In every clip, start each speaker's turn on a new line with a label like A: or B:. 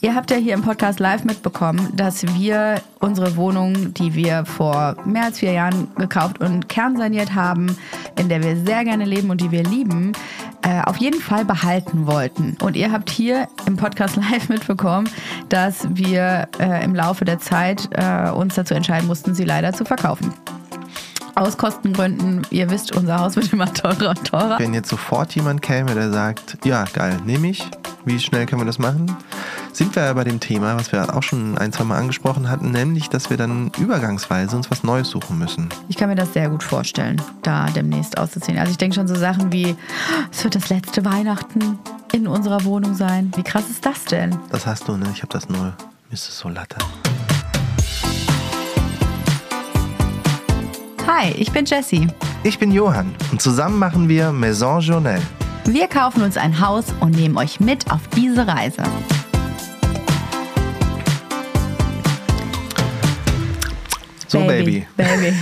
A: Ihr habt ja hier im Podcast live mitbekommen, dass wir unsere Wohnung, die wir vor mehr als vier Jahren gekauft und kernsaniert haben, in der wir sehr gerne leben und die wir lieben, äh, auf jeden Fall behalten wollten. Und ihr habt hier im Podcast live mitbekommen, dass wir äh, im Laufe der Zeit äh, uns dazu entscheiden mussten, sie leider zu verkaufen. Aus Kostengründen, ihr wisst, unser Haus wird immer teurer und teurer.
B: Wenn jetzt sofort jemand käme, der sagt, ja, geil, nehme ich, wie schnell können wir das machen? Sind wir ja bei dem Thema, was wir auch schon ein, zwei Mal angesprochen hatten, nämlich, dass wir dann übergangsweise uns was Neues suchen müssen.
A: Ich kann mir das sehr gut vorstellen, da demnächst auszuziehen. Also ich denke schon so Sachen wie, es wird das letzte Weihnachten in unserer Wohnung sein. Wie krass ist das denn?
B: Das hast du, ne? Ich habe das nur. Mir ist es so latte.
A: Hi, ich bin Jessie.
B: Ich bin Johann und zusammen machen wir Maison Journal.
A: Wir kaufen uns ein Haus und nehmen euch mit auf diese Reise.
B: So, Baby.
A: Baby.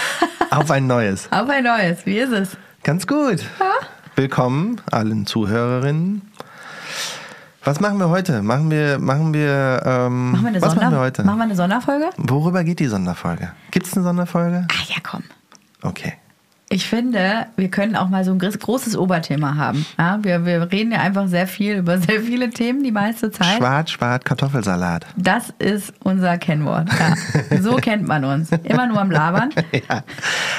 B: Auf ein neues.
A: Auf ein neues. Wie ist es?
B: Ganz gut. Willkommen allen Zuhörerinnen. Was machen wir heute? Machen wir, machen wir, ähm,
A: Machen wir eine,
B: was
A: Sonder
B: machen wir heute?
A: Machen wir eine Sonderfolge?
B: Worüber geht die Sonderfolge? Gibt es eine Sonderfolge?
A: Ah ja, komm.
B: Okay.
A: Ich finde, wir können auch mal so ein gro- großes Oberthema haben. Ja, wir, wir reden ja einfach sehr viel über sehr viele Themen die meiste Zeit.
B: Schwarz, Schwarz, Kartoffelsalat.
A: Das ist unser Kennwort. Ja. So kennt man uns. Immer nur am Labern.
B: ja.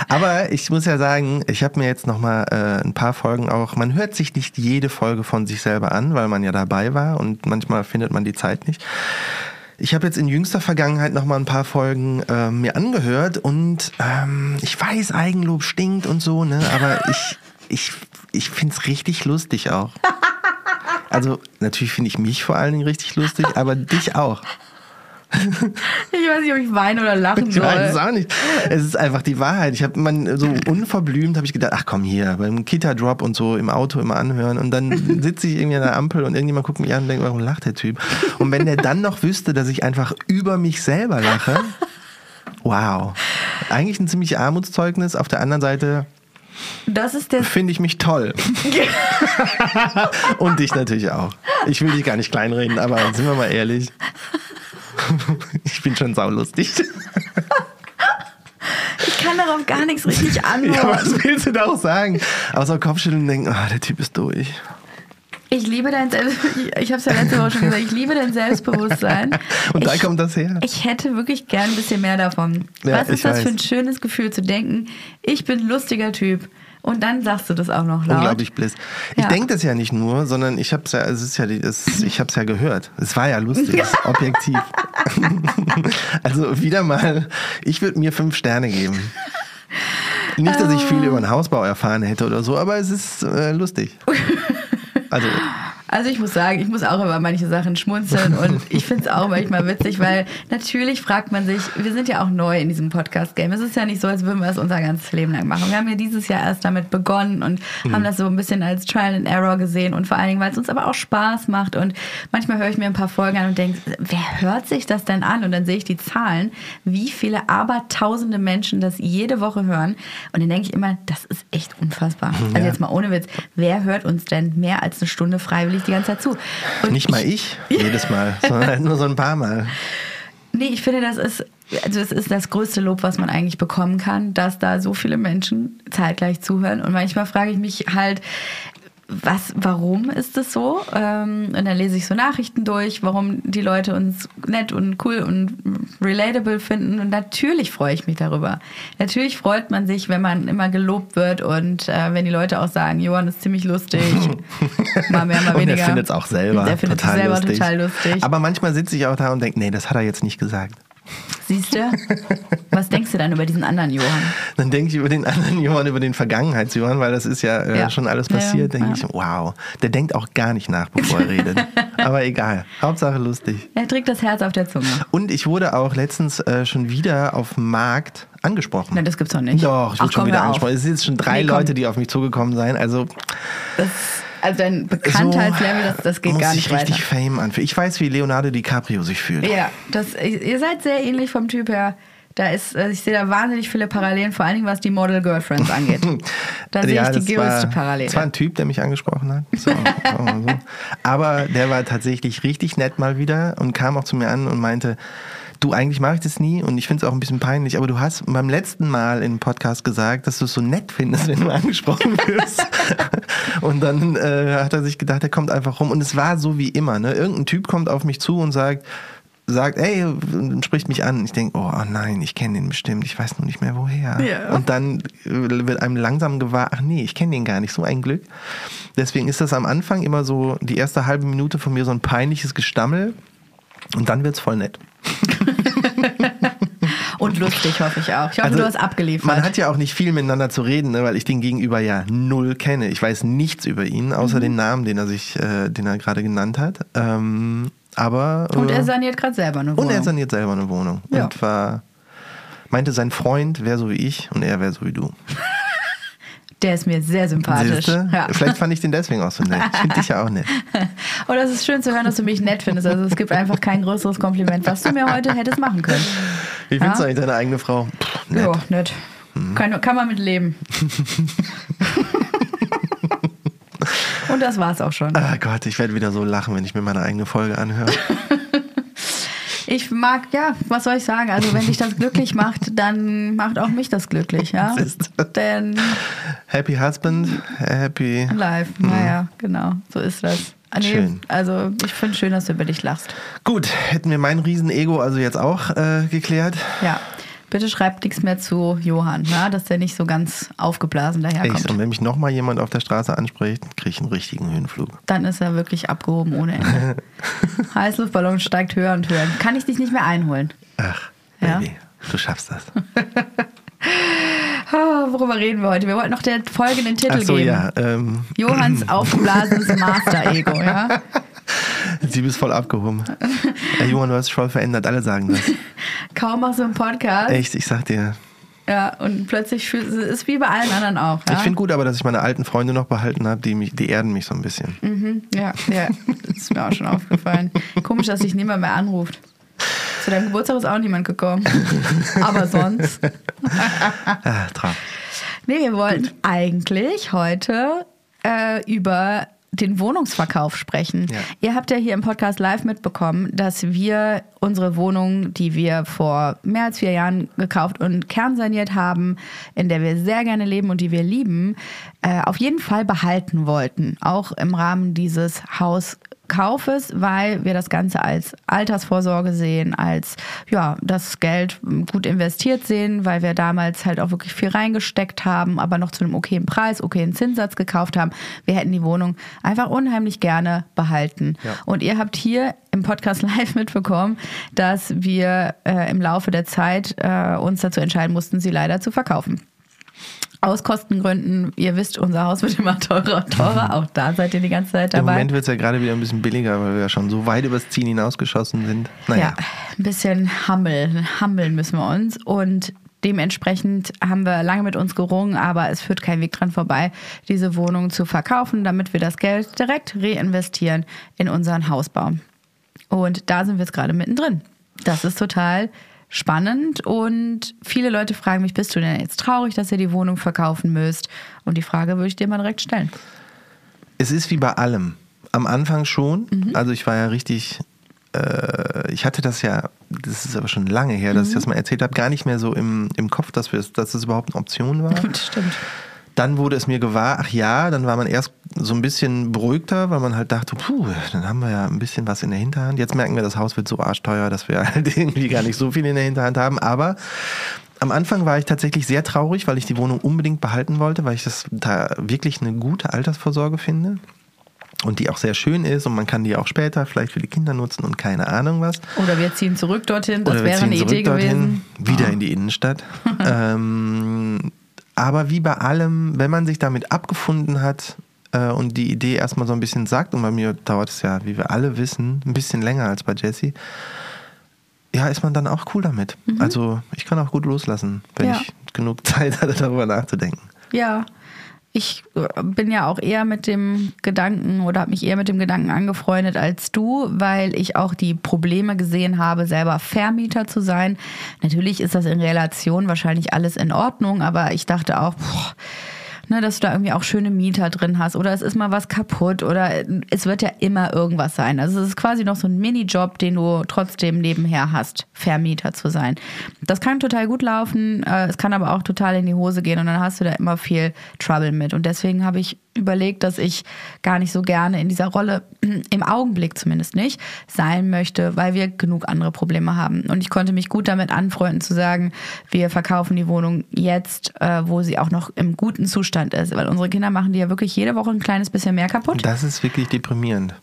B: Aber ich muss ja sagen, ich habe mir jetzt noch mal äh, ein paar Folgen auch. Man hört sich nicht jede Folge von sich selber an, weil man ja dabei war und manchmal findet man die Zeit nicht. Ich habe jetzt in jüngster Vergangenheit noch mal ein paar Folgen äh, mir angehört und ähm, ich weiß, Eigenlob stinkt und so, ne? Aber ich ich ich find's richtig lustig auch. Also natürlich finde ich mich vor allen Dingen richtig lustig, aber dich auch.
A: Ich weiß nicht, ob ich weinen oder lachen
B: Ich weiß es
A: soll.
B: auch nicht. Es ist einfach die Wahrheit. Ich habe man so unverblümt habe ich gedacht, ach komm hier, beim Kita-Drop und so im Auto immer anhören und dann sitze ich irgendwie an der Ampel und irgendjemand guckt mich an und denkt, warum lacht der Typ? Und wenn der dann noch wüsste, dass ich einfach über mich selber lache, wow. Eigentlich ein ziemlich Armutszeugnis. Auf der anderen Seite
A: Das ist der
B: finde ich mich toll. und dich natürlich auch. Ich will dich gar nicht kleinreden, aber sind wir mal ehrlich. Ich bin schon saulustig.
A: Ich kann darauf gar nichts richtig
B: Ja,
A: antworten.
B: was willst du da auch sagen? Außer Kopfschütteln und denken, ah, der Typ ist durch.
A: Ich liebe dein Selbst ich, ich habe es ja letzte Woche schon gesagt, ich liebe dein Selbstbewusstsein.
B: Und da
A: ich,
B: kommt das her.
A: Ich hätte wirklich gern ein bisschen mehr davon.
B: Ja,
A: Was ist das
B: weiß.
A: für ein schönes Gefühl zu denken, ich bin ein lustiger Typ und dann sagst du das auch noch laut.
B: Unglaublich bliss. Ich
A: Ja.
B: denke das ja nicht nur, sondern ich habe es ja, es ist ja, es, ich habe es ja gehört. Es war ja lustig, objektiv. also wieder mal, ich würde mir fünf Sterne geben. Nicht, dass ich viel über den Hausbau erfahren hätte oder so, aber es ist äh, lustig. Also
A: Also ich muss sagen, ich muss auch über manche Sachen schmunzeln und ich finde es auch manchmal witzig, weil natürlich fragt man sich, wir sind ja auch neu in diesem Podcast-Game. Es ist ja nicht so, als würden wir es unser ganzes Leben lang machen. Wir haben ja dieses Jahr erst damit begonnen und haben das so ein bisschen als Trial and Error gesehen und vor allen Dingen, weil es uns aber auch Spaß macht und manchmal höre ich mir ein paar Folgen an und denke, wer hört sich das denn an? Und dann sehe ich die Zahlen, wie viele abertausende Menschen das jede Woche hören und dann denke ich immer, das ist echt unfassbar. Also
B: Ja.
A: jetzt mal ohne Witz, wer hört uns denn mehr als eine Stunde freiwillig die ganze Zeit zu? Und
B: nicht mal ich jedes Mal, sondern halt nur so ein paar Mal.
A: Nee, ich finde, das ist, also das ist das größte Lob, was man eigentlich bekommen kann, dass da so viele Menschen zeitgleich zuhören. Und manchmal frage ich mich halt, was, warum ist das so? Ähm, und dann lese ich so Nachrichten durch, warum die Leute uns nett und cool und relatable finden. Und natürlich freue ich mich darüber. Natürlich freut man sich, wenn man immer gelobt wird und äh, wenn die Leute auch sagen, Johann ist ziemlich lustig. mal mehr, mal
B: Und
A: weniger.
B: er findet es auch selber.
A: Der findet es selber
B: lustig.
A: total lustig.
B: Aber manchmal sitze ich auch da und denke, nee, das hat er jetzt nicht gesagt.
A: Siehst du? Was denkst du dann über diesen anderen Johann?
B: Dann denke ich über den anderen Johann, über den Vergangenheits-Johann, weil das ist ja, äh,
A: Ja.
B: schon alles
A: Ja,
B: passiert, denke
A: ja.
B: ich, wow, der denkt auch gar nicht nach, bevor er redet. Aber egal, Hauptsache lustig.
A: Er trägt das Herz auf der Zunge.
B: Und ich wurde auch letztens äh, schon wieder auf dem Markt angesprochen.
A: Nein, das gibt's doch nicht.
B: Doch, ich wurde schon wieder angesprochen. Es sind jetzt schon drei
A: Nee.
B: Leute, die auf mich zugekommen sind. Also
A: Das, also dein Bekanntheitslevel, das, das geht
B: muss
A: gar nicht weiter.
B: richtig Fame anfühlen. Ich weiß, wie Leonardo DiCaprio sich fühlt.
A: Ja, das, ihr seid sehr ähnlich vom Typ her. Da ist, äh, ich sehe da wahnsinnig viele Parallelen, vor allen Dingen was die Model Girlfriends angeht. Da sehe
B: Ja,
A: ich die
B: das war-
A: größte Parallele.
B: Es war ein Typ, der mich angesprochen hat. So, so. Aber der war tatsächlich richtig nett mal wieder und kam auch zu mir an und meinte, du, eigentlich mache ich das nie und ich finde es auch ein bisschen peinlich, aber du hast beim letzten Mal im Podcast gesagt, dass du es so nett findest, wenn du angesprochen wirst. und dann äh, hat er sich gedacht, er kommt einfach rum und es war so wie immer. Ne? Irgendein Typ kommt auf mich zu und sagt, sagt, ey, spricht mich an. Ich denke, oh, oh nein, ich kenne den bestimmt, ich weiß nur nicht mehr woher.
A: Ja.
B: Und dann äh, wird einem langsam gewahr, ach nee, ich kenne den gar nicht, so ein Glück. Deswegen ist das am Anfang immer so die erste halbe Minute von mir so ein peinliches Gestammel und dann wird's voll nett.
A: Und lustig, hoffe ich auch. Ich hoffe,
B: Also,
A: du hast abgeliefert.
B: Man hat ja auch nicht viel miteinander zu reden, ne, weil ich den Gegenüber ja null kenne. Ich weiß nichts über ihn,
A: Mhm.
B: außer den Namen, den er sich, äh, den er gerade genannt hat. Ähm, aber
A: und
B: äh,
A: er saniert gerade selber eine Wohnung.
B: und er saniert selber eine Wohnung
A: Ja.
B: und war meinte sein Freund wäre so wie ich und er wäre so wie du.
A: Der ist mir sehr sympathisch. Ja.
B: Vielleicht fand ich den deswegen auch so nett. Ich finde dich ja auch nett.
A: Und es ist schön zu hören, dass du mich nett findest. Also es gibt einfach kein größeres Kompliment, was du mir heute hättest machen können.
B: Wie findest du
A: Ja.
B: eigentlich deine eigene Frau? Pff, nett.
A: Ja, nett. Kann, kann man mit leben. Und das war's auch schon.
B: Ah Gott, ich werde wieder so lachen, wenn ich mir meine eigene Folge anhöre.
A: Ich mag, ja, was soll ich sagen? Also wenn dich das glücklich macht, dann macht auch mich das glücklich, ja. Denn
B: Happy Husband, happy.
A: live, naja, genau, so ist das. Nee,
B: Schön.
A: Also ich finde schön, dass du über dich lachst.
B: Gut, hätten wir mein Riesenego also jetzt auch äh, geklärt.
A: Ja. Bitte schreibt nichts mehr zu Johann, ja, dass der nicht so ganz aufgeblasen daherkommt.
B: Echt, und wenn mich nochmal jemand auf der Straße anspricht, kriege ich einen richtigen Höhenflug.
A: Dann ist er wirklich abgehoben ohne Ende. Heißluftballon steigt höher und höher. Kann ich dich nicht mehr einholen?
B: Ach,
A: Ja.
B: Baby, du schaffst das.
A: Ah, worüber reden wir heute? Wir wollten noch der folgenden Titel
B: Ach so,
A: geben.
B: ja. Ähm,
A: Johanns aufgeblasenes Master-Ego, ja.
B: sie bist voll abgehoben. Ey, Johann, du hast dich voll verändert. Alle sagen das.
A: Kaum machst du einen Podcast.
B: Echt, ich sag dir.
A: Ja, und plötzlich fühlt es ist wie bei allen anderen auch. Ja?
B: Ich finde gut aber, dass ich meine alten Freunde noch behalten habe, die, mich, die erden mich so ein bisschen.
A: Mhm, ja, ja, das ist mir auch schon aufgefallen. Komisch, dass sich niemand mehr anruft. Zu deinem Geburtstag ist auch niemand gekommen. Aber sonst.
B: Ah, traurig.
A: Nee, wir wollten eigentlich heute äh, über den Wohnungsverkauf sprechen.
B: Ja.
A: Ihr habt ja hier im Podcast live mitbekommen, dass wir unsere Wohnung, die wir vor mehr als vier Jahren gekauft und kernsaniert haben, in der wir sehr gerne leben und die wir lieben, äh, auf jeden Fall behalten wollten. Auch im Rahmen dieses Hauskaufes, weil wir das Ganze als Altersvorsorge sehen, als ja, das Geld gut investiert sehen, weil wir damals halt auch wirklich viel reingesteckt haben, aber noch zu einem okayen Preis, okayen Zinssatz gekauft haben. Wir hätten die Wohnung einfach unheimlich gerne behalten.
B: Ja.
A: Und ihr habt hier im Podcast live mitbekommen, dass wir äh, im Laufe der Zeit äh, uns dazu entscheiden mussten, sie leider zu verkaufen. Aus Kostengründen, ihr wisst, unser Haus wird immer teurer und teurer. Auch da seid ihr die ganze Zeit
B: Im
A: dabei.
B: Moment wird es ja gerade wieder ein bisschen billiger, weil wir ja schon so weit übers Ziel hinausgeschossen sind. Naja.
A: Ja, ein bisschen humble, hummeln müssen wir uns. Und dementsprechend haben wir lange mit uns gerungen, aber es führt kein Weg dran vorbei, diese Wohnung zu verkaufen, damit wir das Geld direkt reinvestieren in unseren Hausbau. Und da sind wir jetzt gerade mittendrin. Das ist total spannend und viele Leute fragen mich, bist du denn jetzt traurig, dass ihr die Wohnung verkaufen müsst? Und die Frage würde ich dir mal direkt stellen.
B: Es ist wie bei allem. Am Anfang schon.
A: Mhm.
B: Also ich war ja richtig. Äh, ich hatte das ja, das ist aber schon lange her, dass ich
A: Mhm.
B: das mal erzählt habe, gar nicht mehr so im, im Kopf, dass, wir, dass das überhaupt eine Option war.
A: Das stimmt.
B: Dann wurde es mir gewahr, ach ja, dann war man erst so ein bisschen beruhigter, weil man halt dachte, puh, dann haben wir ja ein bisschen was in der Hinterhand. Jetzt merken wir, das Haus wird so arschteuer, dass wir halt irgendwie gar nicht so viel in der Hinterhand haben. Aber am Anfang war ich tatsächlich sehr traurig, weil ich die Wohnung unbedingt behalten wollte, weil ich das da wirklich eine gute Altersvorsorge finde. Und die auch sehr schön ist und man kann die auch später vielleicht für die Kinder nutzen und keine Ahnung was.
A: Oder wir ziehen zurück dorthin, das
B: Oder
A: wäre eine Idee
B: dorthin,
A: gewesen.
B: Wieder in die Innenstadt. ähm, aber wie bei allem, wenn man sich damit abgefunden hat äh, und die Idee erstmal so ein bisschen sagt, und bei mir dauert es ja, wie wir alle wissen, ein bisschen länger als bei Jesse, ja, ist man dann auch cool damit. Also ich kann auch gut loslassen, wenn
A: Mhm. Ja.
B: ich genug Zeit hatte, darüber nachzudenken.
A: Ja, ich äh, bin ja auch eher mit dem Gedanken oder habe mich eher mit dem Gedanken angefreundet als du, weil ich auch die Probleme gesehen habe, selber Vermieter zu sein. Natürlich ist das in Relation wahrscheinlich alles in Ordnung, aber ich dachte auch, boah, ne, dass du da irgendwie auch schöne Mieter drin hast oder es ist mal was kaputt oder es wird ja immer irgendwas sein. Also es ist quasi noch so ein Minijob, den du trotzdem nebenher hast, Vermieter zu sein. Das kann total gut laufen, äh, es kann aber auch total in die Hose gehen und dann hast du da immer viel Trouble mit. Und deswegen habe ich überlegt, dass ich gar nicht so gerne in dieser Rolle, im Augenblick zumindest nicht, sein möchte, weil wir genug andere Probleme haben. Und ich konnte mich gut damit anfreunden zu sagen, wir verkaufen die Wohnung jetzt, äh, wo sie auch noch im guten Zustand ist. Weil unsere Kinder machen die ja wirklich jede Woche ein kleines bisschen mehr kaputt.
B: Das ist wirklich deprimierend.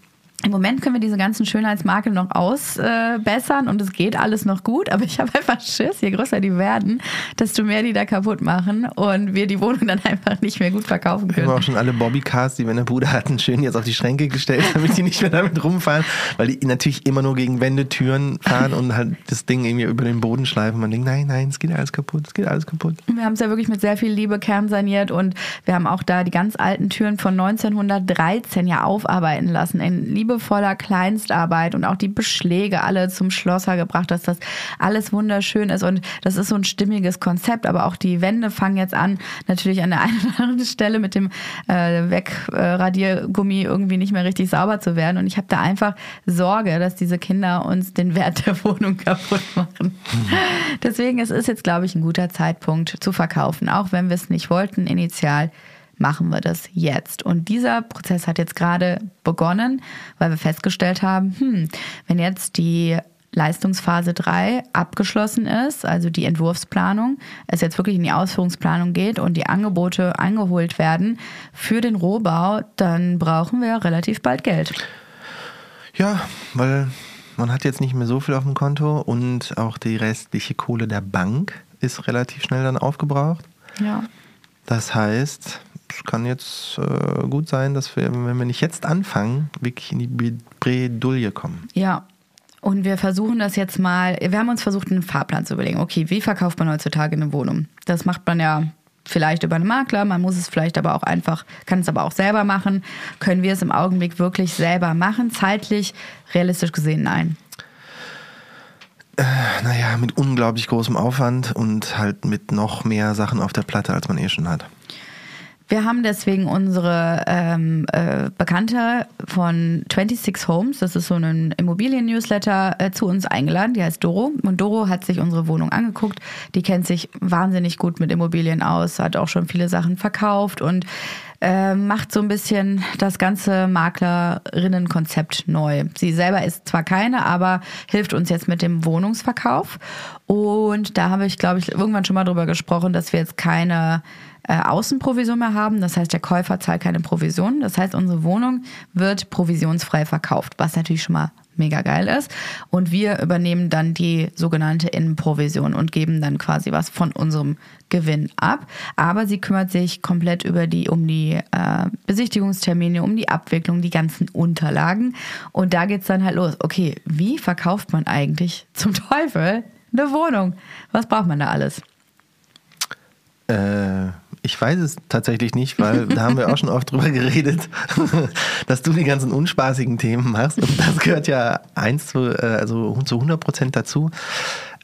A: Im Moment können wir diese ganzen Schönheitsmakel noch ausbessern äh, und es geht alles noch gut, aber ich habe einfach Schiss, je größer die werden, desto mehr die da kaputt machen und wir die Wohnung dann einfach nicht mehr gut verkaufen können.
B: Wir haben auch schon alle Bobbycars, die meine Bruder hatten, schön jetzt auf die Schränke gestellt, damit die nicht mehr damit rumfahren, weil die natürlich immer nur gegen Wände, Türen fahren und halt das Ding irgendwie über den Boden schleifen. Man denkt, nein, nein, es geht alles kaputt, es geht alles kaputt.
A: Wir haben es ja wirklich mit sehr viel Liebe kernsaniert und wir haben auch da die ganz alten Türen von 1913 ja aufarbeiten lassen in Liebe liebevoller Kleinstarbeit und auch die Beschläge alle zum Schlosser gebracht, dass das alles wunderschön ist. Und das ist so ein stimmiges Konzept, aber auch die Wände fangen jetzt an, natürlich an der einen oder anderen Stelle mit dem äh, Wegradiergummi irgendwie nicht mehr richtig sauber zu werden. Und ich habe da einfach Sorge, dass diese Kinder uns den Wert der Wohnung kaputt machen. Deswegen es ist jetzt, glaube ich, ein guter Zeitpunkt zu verkaufen, auch wenn wir es nicht wollten initial machen wir das jetzt. Und dieser Prozess hat jetzt gerade begonnen, weil wir festgestellt haben, hm, wenn jetzt die Leistungsphase 3 abgeschlossen ist, also die Entwurfsplanung, es jetzt wirklich in die Ausführungsplanung geht und die Angebote eingeholt werden für den Rohbau, dann brauchen wir relativ bald Geld.
B: Ja, weil man hat jetzt nicht mehr so viel auf dem Konto und auch die restliche Kohle der Bank ist relativ schnell dann aufgebraucht.
A: Ja.
B: Das heißt, kann jetzt äh, gut sein, dass wir, wenn wir nicht jetzt anfangen, wirklich in die Bredouille kommen.
A: Ja. Und wir versuchen das jetzt mal, wir haben uns versucht, einen Fahrplan zu überlegen. Okay, wie verkauft man heutzutage eine Wohnung? Das macht man ja vielleicht über einen Makler, man muss es vielleicht aber auch einfach, kann es aber auch selber machen. Können wir es im Augenblick wirklich selber machen? Zeitlich, realistisch gesehen, nein.
B: Äh, naja, mit unglaublich großem Aufwand und halt mit noch mehr Sachen auf der Platte, als man eh schon hat.
A: Wir haben deswegen unsere ähm, äh, Bekannte von 26 Homes, das ist so ein Immobilien-Newsletter, äh, zu uns eingeladen. Die heißt Doro. Und Doro hat sich unsere Wohnung angeguckt. Die kennt sich wahnsinnig gut mit Immobilien aus, hat auch schon viele Sachen verkauft und äh, macht so ein bisschen das ganze Maklerinnenkonzept neu. Sie selber ist zwar keine, aber hilft uns jetzt mit dem Wohnungsverkauf. Und da habe ich, glaube ich, irgendwann schon mal drüber gesprochen, dass wir jetzt keine äh, Außenprovision mehr haben. Das heißt, der Käufer zahlt keine Provision. Das heißt, unsere Wohnung wird provisionsfrei verkauft, was natürlich schon mal mega geil ist. Und wir übernehmen dann die sogenannte Innenprovision und geben dann quasi was von unserem Gewinn ab. Aber sie kümmert sich komplett über die, um die äh, Besichtigungstermine, um die Abwicklung, die ganzen Unterlagen. Und da geht's dann halt los. Okay, wie verkauft man eigentlich zum Teufel eine Wohnung? Was braucht man da alles?
B: Äh, ich weiß es tatsächlich nicht, weil da haben wir auch schon oft drüber geredet, dass du die ganzen unspaßigen Themen machst. Und das gehört ja eins zu, äh, also zu 100 Prozent dazu.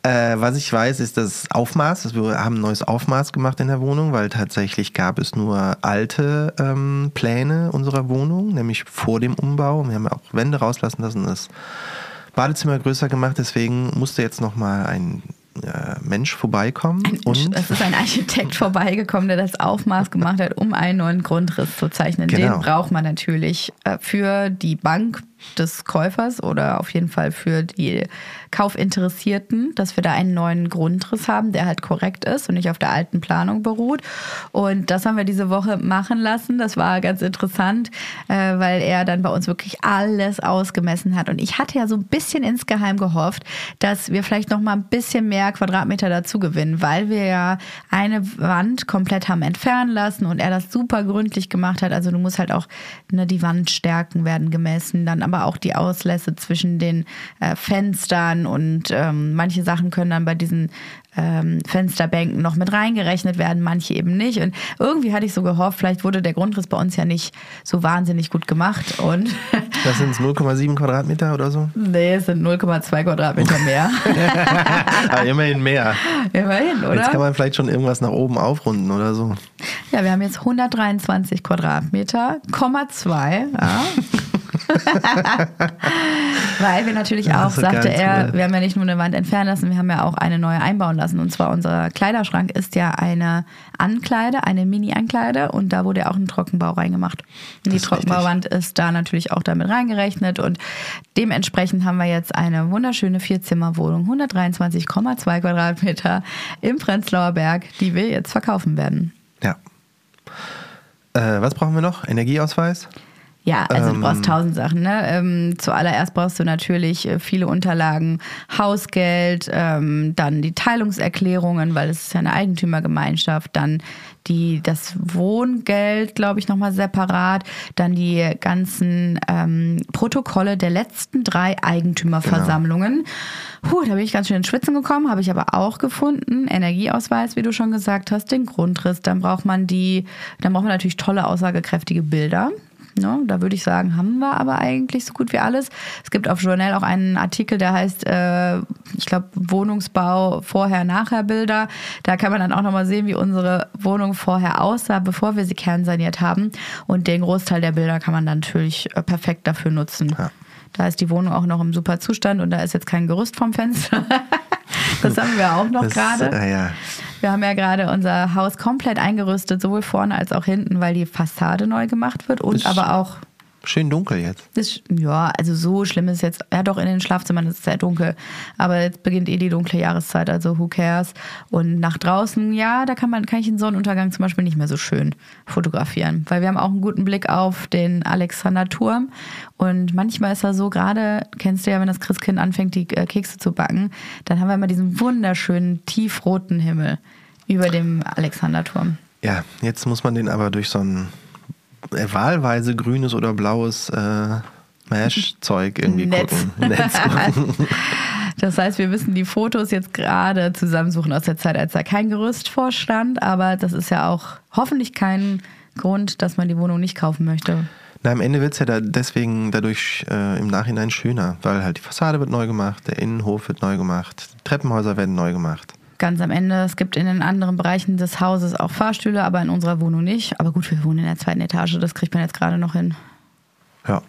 B: Äh, was ich weiß, ist das Aufmaß. Also wir haben ein neues Aufmaß gemacht in der Wohnung, weil tatsächlich gab es nur alte ähm, Pläne unserer Wohnung, nämlich vor dem Umbau. Wir haben auch Wände rauslassen lassen, das Badezimmer größer gemacht. Deswegen musste jetzt nochmal ein Mensch vorbeikommen.
A: Ein, und es ist ein Architekt vorbeigekommen, der das Aufmaß gemacht hat, um einen neuen Grundriss zu zeichnen. Genau. Den braucht man natürlich äh, für die Bank des Käufers oder auf jeden Fall für die Kaufinteressierten, dass wir da einen neuen Grundriss haben, der halt korrekt ist und nicht auf der alten Planung beruht. Und das haben wir diese Woche machen lassen. Das war ganz interessant, äh, weil er dann bei uns wirklich alles ausgemessen hat. Und ich hatte ja so ein bisschen insgeheim gehofft, dass wir vielleicht noch mal ein bisschen mehr Quadratmeter dazu gewinnen, weil wir ja eine Wand komplett haben entfernen lassen und er das super gründlich gemacht hat. Also du musst halt auch ne, die Wandstärken werden gemessen, dann aber auch die Auslässe zwischen den äh, Fenstern und ähm, manche Sachen können dann bei diesen ähm, Fensterbänken noch mit reingerechnet werden, manche eben nicht. Und irgendwie hatte ich so gehofft, vielleicht wurde der Grundriss bei uns ja nicht so wahnsinnig gut gemacht. Und
B: das sind 0,7 Quadratmeter oder so?
A: Nee, es sind 0,2 Quadratmeter mehr.
B: Aber immerhin mehr.
A: Immerhin, oder?
B: Jetzt kann man vielleicht schon irgendwas nach oben aufrunden oder so.
A: Ja, wir haben jetzt 123 Quadratmeter, Komma 2. Ja. Weil wir natürlich auch, sagte er, cool. wir haben ja nicht nur eine Wand entfernen lassen, wir haben ja auch eine neue einbauen lassen. Und zwar unser Kleiderschrank ist ja eine Ankleide, eine Mini-Ankleide und da wurde ja auch ein Trockenbau reingemacht. Und die Trockenbauwand ist da natürlich auch damit reingerechnet und dementsprechend haben wir jetzt eine wunderschöne Vierzimmerwohnung, 123,2 Quadratmeter im Prenzlauer Berg, die wir jetzt verkaufen werden.
B: Ja. Äh, was brauchen wir noch? Energieausweis?
A: Ja, also du brauchst ähm. tausend Sachen. Ne? Ähm, zuallererst brauchst du natürlich äh, viele Unterlagen, Hausgeld, ähm, dann die Teilungserklärungen, weil es ist ja eine Eigentümergemeinschaft, dann die, das Wohngeld, glaube ich, nochmal separat, dann die ganzen ähm, Protokolle der letzten drei Eigentümerversammlungen. Genau. Puh, da bin ich ganz schön ins Schwitzen gekommen, habe ich aber auch gefunden. Energieausweis, wie du schon gesagt hast, den Grundriss, dann braucht man die, dann braucht man natürlich tolle, aussagekräftige Bilder. Ne? Da würde ich sagen, haben wir aber eigentlich so gut wie alles. Es gibt auf Journal auch einen Artikel, der heißt, äh, ich glaube, Wohnungsbau vorher-nachher Bilder. Da kann man dann auch nochmal sehen, wie unsere Wohnung vorher aussah, bevor wir sie kernsaniert haben. Und den Großteil der Bilder kann man dann natürlich äh, perfekt dafür nutzen. Ja. Da ist die Wohnung auch noch im super Zustand und da ist jetzt kein Gerüst vom Fenster. das haben wir auch noch gerade. Äh, ja. Wir haben ja gerade unser Haus komplett eingerüstet, sowohl vorne als auch hinten, weil die Fassade neu gemacht wird und ist aber auch
B: schön dunkel jetzt.
A: Ist, ja, also so schlimm ist es jetzt. Ja, doch in den Schlafzimmern ist es sehr dunkel. Aber jetzt beginnt eh die dunkle Jahreszeit, also who cares? Und nach draußen, ja, da kann man, kann ich den Sonnenuntergang zum Beispiel nicht mehr so schön fotografieren. Weil wir haben auch einen guten Blick auf den Alexanderturm. Und manchmal ist er so, gerade, kennst du ja, wenn das Christkind anfängt, die äh, Kekse zu backen, dann haben wir immer diesen wunderschönen, tiefroten Himmel über dem Alexanderturm.
B: Ja, jetzt muss man den aber durch so einen wahlweise grünes oder blaues äh, Mesh-Zeug irgendwie Netz. gucken. Netz gucken.
A: Das heißt, wir müssen die Fotos jetzt gerade zusammensuchen aus der Zeit, als da kein Gerüst vorstand. Aber das ist ja auch hoffentlich kein Grund, dass man die Wohnung nicht kaufen möchte.
B: Na, am Ende wird es ja da deswegen dadurch äh, im Nachhinein schöner, weil halt die Fassade wird neu gemacht, der Innenhof wird neu gemacht, Treppenhäuser werden neu gemacht
A: ganz am Ende. Es gibt in den anderen Bereichen des Hauses auch Fahrstühle, aber in unserer Wohnung nicht. Aber gut, wir wohnen in der zweiten Etage, das kriegt man jetzt gerade noch hin.
B: Ja.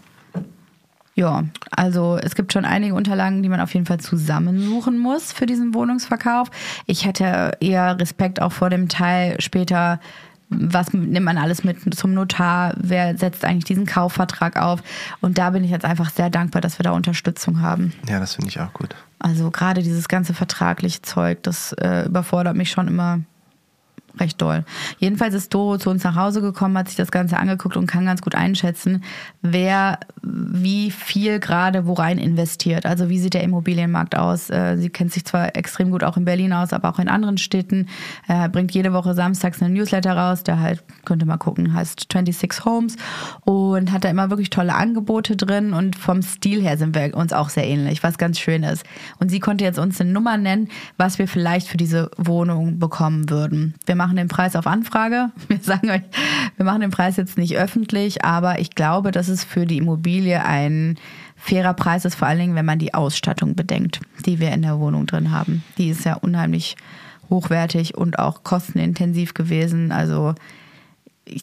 A: Ja, also es gibt schon einige Unterlagen, die man auf jeden Fall zusammensuchen muss für diesen Wohnungsverkauf. Ich hätte eher Respekt auch vor dem Teil später was nimmt man alles mit zum Notar, wer setzt eigentlich diesen Kaufvertrag auf. Und da bin ich jetzt einfach sehr dankbar, dass wir da Unterstützung haben.
B: Ja, das finde ich auch gut.
A: Also gerade dieses ganze vertragliche Zeug, das äh, überfordert mich schon immer recht doll. Jedenfalls ist Doro zu uns nach Hause gekommen, hat sich das Ganze angeguckt und kann ganz gut einschätzen, wer wie viel gerade worein investiert. Also wie sieht der Immobilienmarkt aus? Äh, sie kennt sich zwar extrem gut auch in Berlin aus, aber auch in anderen Städten. Er bringt jede Woche samstags einen Newsletter raus, der halt, könnte mal gucken, heißt 26 Homes und hat da immer wirklich tolle Angebote drin und vom Stil her sind wir uns auch sehr ähnlich, was ganz schön ist. Und sie konnte jetzt uns eine Nummer nennen, was wir vielleicht für diese Wohnung bekommen würden. Wir machen den Preis auf Anfrage. Wir sagen euch, wir machen den Preis jetzt nicht öffentlich, aber ich glaube, dass es für die Immobilie ein fairer Preis ist, vor allen Dingen, wenn man die Ausstattung bedenkt, die wir in der Wohnung drin haben. Die ist ja unheimlich hochwertig und auch kostenintensiv gewesen. Also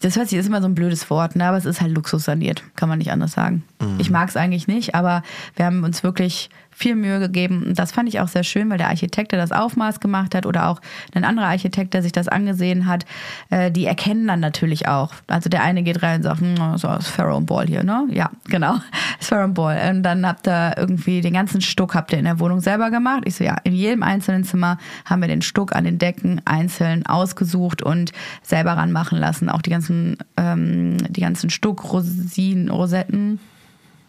A: das hört sich, ist immer so ein blödes Wort, ne? aber es ist halt luxussaniert, kann man nicht anders sagen. Mhm. Ich mag es eigentlich nicht, aber wir haben uns wirklich viel Mühe gegeben. Und das fand ich auch sehr schön, weil der Architekt, der das Aufmaß gemacht hat oder auch ein anderer Architekt, der sich das angesehen hat, äh, die erkennen dann natürlich auch. Also der eine geht rein und sagt, hm, so ist Pharaoh Ball hier, ne? Ja, genau, Pharaoh Ball. Und dann habt ihr irgendwie den ganzen Stuck habt ihr in der Wohnung selber gemacht. Ich so, ja, in jedem einzelnen Zimmer haben wir den Stuck an den Decken einzeln ausgesucht und selber ranmachen lassen. Auch die ganzen, ähm, die ganzen Stuck, Rosinen, Rosetten,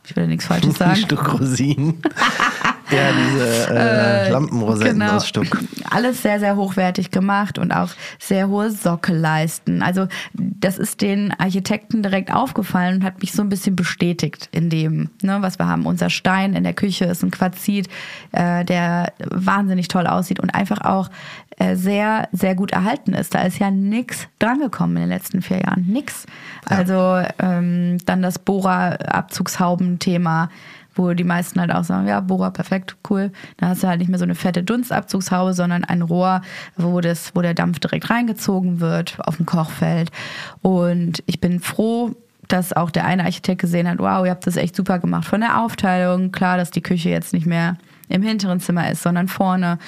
A: ich will nichts Falsches sagen.
B: Ein Stück Rosinen. Ja, diese äh, Lampenrosetten
A: genau.
B: aus Stuck.
A: Alles sehr, sehr hochwertig gemacht und auch sehr hohe Sockelleisten. Also das ist den Architekten direkt aufgefallen und hat mich so ein bisschen bestätigt in dem, ne, was wir haben. Unser Stein in der Küche ist ein Quarzit, äh, der wahnsinnig toll aussieht und einfach auch äh, sehr, sehr gut erhalten ist. Da ist ja nichts drangekommen in den letzten vier Jahren. Nix. Also ähm, dann das Bohrer-Abzugshauben-Thema wo die meisten halt auch sagen, ja, Bohrer, perfekt, cool. Da hast du halt nicht mehr so eine fette Dunstabzugshaube, sondern ein Rohr, wo, das, wo der Dampf direkt reingezogen wird auf dem Kochfeld. Und ich bin froh, dass auch der eine Architekt gesehen hat, wow, ihr habt das echt super gemacht. Von der Aufteilung, klar, dass die Küche jetzt nicht mehr im hinteren Zimmer ist, sondern vorne.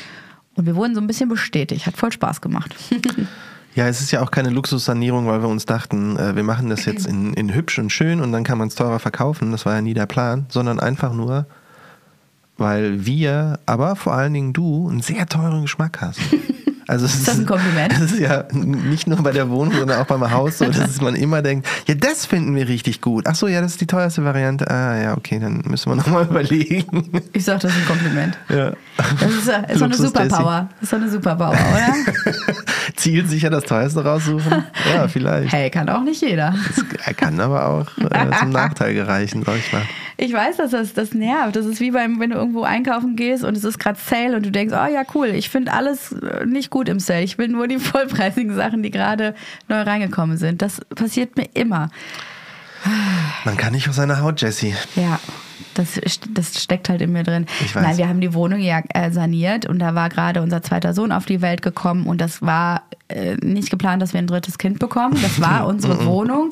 A: Und wir wurden so ein bisschen bestätigt. Hat voll Spaß gemacht.
B: Ja, es ist ja auch keine Luxussanierung, weil wir uns dachten, äh, wir machen das jetzt in, in hübsch und schön und dann kann man es teurer verkaufen. Das war ja nie der Plan, sondern einfach nur, weil wir, aber vor allen Dingen du, einen sehr teuren Geschmack hast. Also
A: Ist das ein Kompliment?
B: Das ist ja nicht nur bei der Wohnung, sondern auch beim Haus so, dass man immer denkt, ja, das finden wir richtig gut. Ach so, ja, das ist die teuerste Variante. Ah, ja, okay, dann müssen wir nochmal überlegen.
A: Ich sag, das ist ein Kompliment.
B: Ja.
A: Das ist, ist so eine. Superpower. Das ist so eine Superpower, oder?
B: Zielsicher das teuerste raussuchen? Ja, vielleicht.
A: Hey, kann auch nicht jeder.
B: Er kann aber auch äh, zum Nachteil gereichen, sag ich mal.
A: Ich weiß, dass das, das nervt. Das ist wie beim, wenn du irgendwo einkaufen gehst und es ist gerade Sale und du denkst, oh ja, cool, ich finde alles äh, nicht gut im Sale. Ich will nur die vollpreisigen Sachen, die gerade neu reingekommen sind. Das passiert mir immer.
B: Man kann nicht auf seine Haut, Jessie.
A: Ja, das, das steckt halt in mir drin.
B: Ich weiß.
A: Nein, wir haben die Wohnung ja äh, saniert und da war gerade unser zweiter Sohn auf die Welt gekommen und das war äh, nicht geplant, dass wir ein drittes Kind bekommen. Das war unsere Wohnung.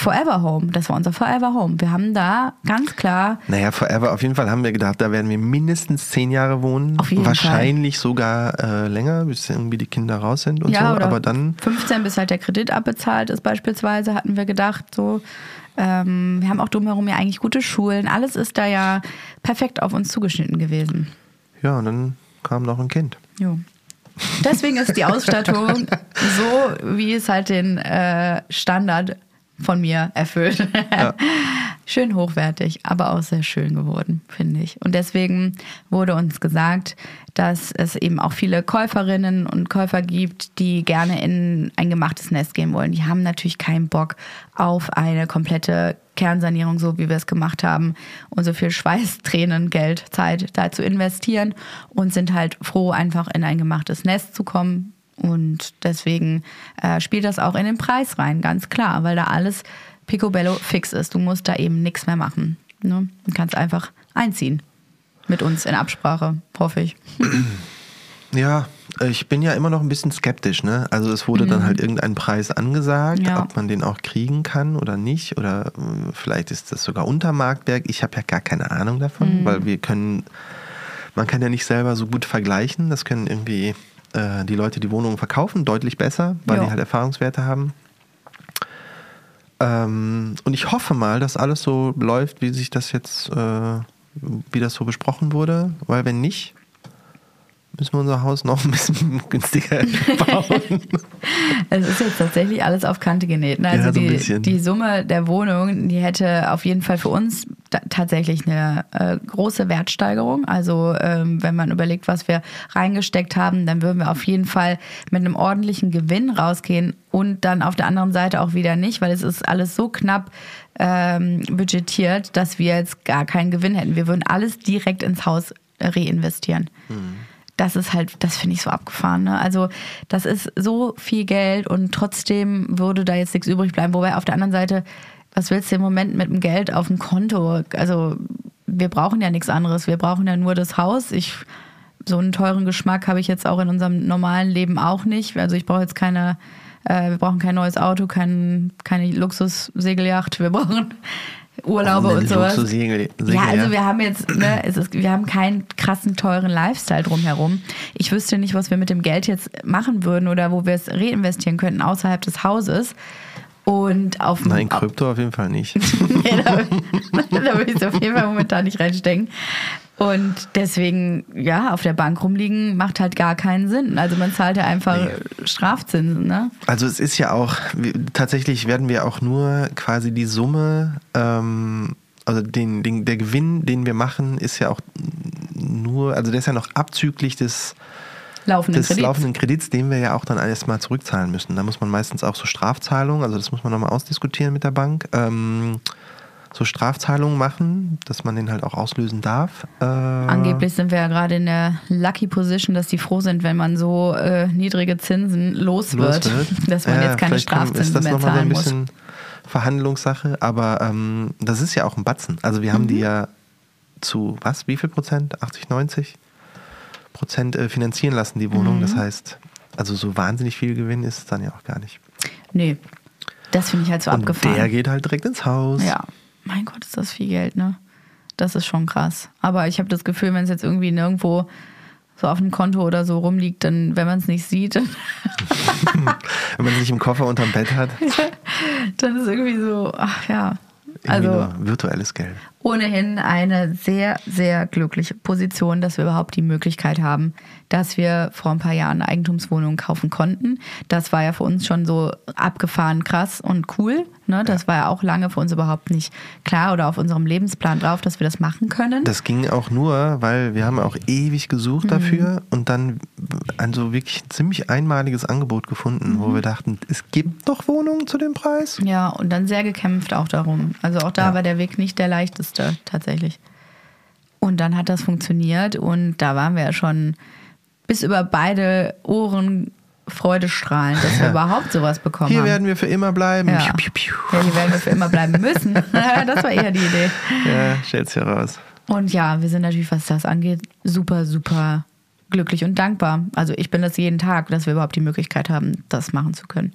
A: Forever Home, das war unser Forever Home. Wir haben da ganz klar
B: Naja, forever. Auf jeden Fall haben wir gedacht, da werden wir mindestens zehn Jahre wohnen.
A: Auf jeden
B: Wahrscheinlich sogar äh, länger, bis irgendwie die Kinder raus sind und
A: ja,
B: so. Aber dann,
A: 15 bis halt der Kredit abbezahlt ist beispielsweise, hatten wir gedacht so. Ähm, wir haben auch drumherum ja eigentlich gute Schulen. Alles ist da ja perfekt auf uns zugeschnitten gewesen.
B: ja, und dann kam noch ein Kind.
A: Jo. Deswegen ist die Ausstattung so, wie es halt den äh, Standard von mir erfüllt. Schön hochwertig, aber auch sehr schön geworden, finde ich. Und deswegen wurde uns gesagt, dass es eben auch viele Käuferinnen und Käufer gibt, die gerne in ein gemachtes Nest gehen wollen. Die haben natürlich keinen Bock auf eine komplette Kernsanierung, so wie wir es gemacht haben, und so viel Schweiß, Tränen, Geld, Zeit da zu investieren und sind halt froh, einfach in ein gemachtes Nest zu kommen. Und deswegen äh, spielt das auch in den Preis rein, ganz klar, weil da alles picobello fix ist. Du musst da eben nichts mehr machen. Ne? Du kannst einfach einziehen. Mit uns in Absprache, hoffe ich.
B: Ja, ich bin ja immer noch ein bisschen skeptisch. Ne? Also es wurde dann halt irgendein Preis angesagt,
A: Mhm. Ja.
B: ob man den auch kriegen kann oder nicht. Oder äh, vielleicht ist das sogar unter Marktwerk. Ich habe ja gar keine Ahnung
A: Mhm.
B: davon, weil wir können, man kann ja nicht selber so gut vergleichen. Das können irgendwie äh, die Leute, die Wohnungen verkaufen, deutlich besser, weil
A: Ja.
B: die halt Erfahrungswerte haben. Ähm, und ich hoffe mal, dass alles so läuft, wie sich das jetzt, äh, wie das so besprochen wurde, weil wenn nicht, müssen wir unser Haus noch ein bisschen günstiger bauen.
A: Es ist jetzt tatsächlich alles auf Kante genäht. Ne? Also
B: Ja, so
A: die, die Summe der Wohnung, die hätte auf jeden Fall für uns tatsächlich eine äh, große Wertsteigerung. Also ähm, wenn man überlegt, was wir reingesteckt haben, dann würden wir auf jeden Fall mit einem ordentlichen Gewinn rausgehen und dann auf der anderen Seite auch wieder nicht, weil es ist alles so knapp ähm, budgetiert, dass wir jetzt gar keinen Gewinn hätten. Wir würden alles direkt ins Haus reinvestieren das ist halt, das finde ich so abgefahren. Ne? Also das ist so viel Geld und trotzdem würde da jetzt nichts übrig bleiben. Wobei auf der anderen Seite, was willst du im Moment mit dem Geld auf dem Konto? Also wir brauchen ja nichts anderes. Wir brauchen ja nur das Haus. Ich so einen teuren Geschmack habe ich jetzt auch in unserem normalen Leben auch nicht. Also ich brauche jetzt keine, äh, wir brauchen kein neues Auto, kein, keine Luxussegelyacht. Wir brauchen Urlaube und sowas.
B: Segel,
A: Ja, also wir haben jetzt, ne, es ist, wir haben keinen krassen, teuren Lifestyle drumherum. Ich wüsste nicht, was wir mit dem Geld jetzt machen würden oder wo wir es reinvestieren könnten außerhalb des Hauses. Und auf
B: Nein, Krypto auf jeden Fall nicht.
A: nee, da, da würde ich es auf jeden Fall momentan nicht reinstecken. Und deswegen, ja, auf der Bank rumliegen macht halt gar keinen Sinn. Also man zahlt ja einfach Strafzinsen, ne?
B: Also es ist ja auch, tatsächlich werden wir auch nur quasi die Summe, ähm, also den, den, der Gewinn, den wir machen, ist ja auch nur, also der ist ja noch abzüglich des,
A: Laufenden
B: des
A: Kredits.
B: laufenden Kredits, den wir ja auch dann erstmal zurückzahlen müssen. Da muss man meistens auch so Strafzahlungen, also das muss man nochmal ausdiskutieren mit der Bank, ähm, so Strafzahlungen machen, dass man den halt auch auslösen darf. Äh,
A: Angeblich sind wir ja gerade in der Lucky Position, dass die froh sind, wenn man so äh, niedrige Zinsen los wird,
B: los wird.
A: dass man
B: Ja,
A: jetzt keine Strafzinsen
B: ist das
A: mehr
B: mal so
A: zahlen
B: ein
A: muss.
B: bisschen Verhandlungssache, aber ähm, das ist ja auch ein Batzen. Also wir haben
A: Mhm.
B: die ja zu was? Wie viel Prozent? 80, 90 Prozent äh, finanzieren lassen, die Wohnung.
A: Mhm.
B: Das heißt, also so wahnsinnig viel Gewinn ist es dann ja auch gar nicht.
A: Nee, das finde ich halt so
B: Und
A: abgefahren.
B: der geht halt direkt ins Haus.
A: Ja, mein Gott, ist das viel Geld, ne? Das ist schon krass. Aber ich habe das Gefühl, wenn es jetzt irgendwie nirgendwo so auf dem Konto oder so rumliegt, dann, wenn man es nicht sieht, dann,
B: Wenn man sich im Koffer unterm Bett hat,
A: dann ist irgendwie so, ach ja.
B: irgendwie
A: Also
B: nur virtuelles Geld.
A: Ohnehin eine sehr, sehr glückliche Position, dass wir überhaupt die Möglichkeit haben, dass wir vor ein paar Jahren eine Eigentumswohnung kaufen konnten. Das war ja für uns schon so abgefahren krass und cool. Ne? Das war ja auch lange für uns überhaupt nicht klar oder auf unserem Lebensplan drauf, dass wir das machen können.
B: Das ging auch nur, weil wir haben auch ewig gesucht
A: Mhm.
B: dafür und dann ein so wirklich ziemlich einmaliges Angebot gefunden,
A: Mhm.
B: wo wir dachten, es gibt doch Wohnungen zu dem Preis.
A: Ja, und dann sehr gekämpft auch darum. Also auch da
B: Ja.
A: war der Weg nicht der leichteste tatsächlich. Und dann hat das funktioniert und da waren wir ja schon bis über beide Ohren Freudestrahlen, dass wir
B: Ja.
A: überhaupt sowas bekommen
B: Hier
A: haben.
B: werden wir für immer bleiben.
A: ja.
B: Piu, piu, piu.
A: ja, hier werden wir für immer bleiben müssen. das war eher die Idee.
B: Ja, stellt's heraus.
A: Und ja, wir sind natürlich, was das angeht, super, super glücklich und dankbar. Also ich bin das jeden Tag, dass wir überhaupt die Möglichkeit haben, das machen zu können.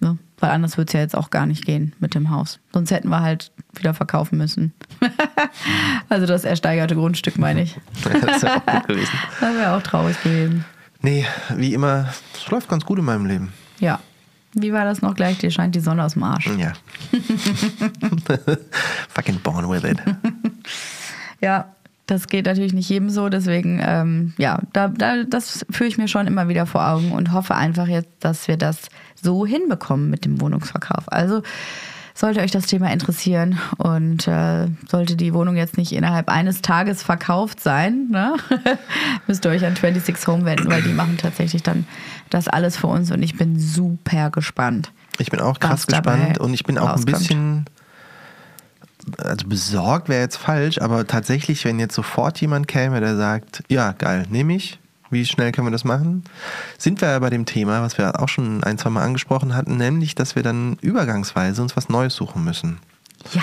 A: Ne? Weil anders würde es ja jetzt auch gar nicht gehen mit dem Haus. Sonst hätten wir halt wieder verkaufen müssen. also das ersteigerte Grundstück, meine ich.
B: das ja auch gut gewesen.
A: Das wäre auch traurig gewesen.
B: Nee, wie immer, es läuft ganz gut in meinem Leben.
A: Ja. Wie war das noch gleich? Dir scheint die Sonne aus dem Arsch.
B: Ja. Fucking born with it.
A: Ja, das geht natürlich nicht jedem so, deswegen, ähm, ja, da, da, das führe ich mir schon immer wieder vor Augen und hoffe einfach jetzt, dass wir das so hinbekommen mit dem Wohnungsverkauf. Also sollte euch das Thema interessieren und äh, sollte die Wohnung jetzt nicht innerhalb eines Tages verkauft sein, ne? müsst ihr euch an 26 Home wenden, weil die machen tatsächlich dann das alles für uns und ich bin super gespannt.
B: Ich bin auch krass gespannt und ich bin auch ein bisschen, also besorgt wäre jetzt falsch, aber tatsächlich, wenn jetzt sofort jemand käme, der sagt, ja, geil, nehme ich, wie schnell können wir das machen, sind wir ja bei dem Thema, was wir auch schon ein, zwei Mal angesprochen hatten, nämlich, dass wir dann übergangsweise uns was Neues suchen müssen.
A: Ja.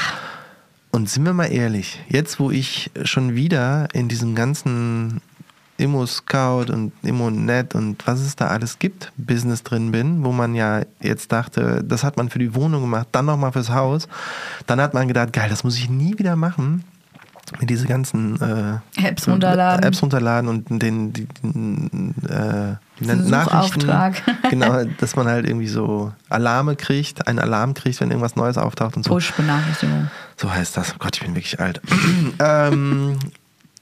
B: Und sind wir mal ehrlich, jetzt wo ich schon wieder in diesem ganzen Immo-Scout und Immo-Net und was es da alles gibt, Business drin bin, wo man ja jetzt dachte, das hat man für die Wohnung gemacht, dann nochmal fürs Haus. Dann hat man gedacht, geil, das muss ich nie wieder machen. Mit diese ganzen äh,
A: Apps runterladen.
B: Apps runterladen und den, die, den, äh,
A: Diesen
B: Nachrichten. Genau, dass man halt irgendwie so Alarme kriegt, einen Alarm kriegt, wenn irgendwas Neues auftaucht und so.
A: Push-Benachrichtigung.
B: So heißt das. Oh Gott, ich bin wirklich alt. ähm,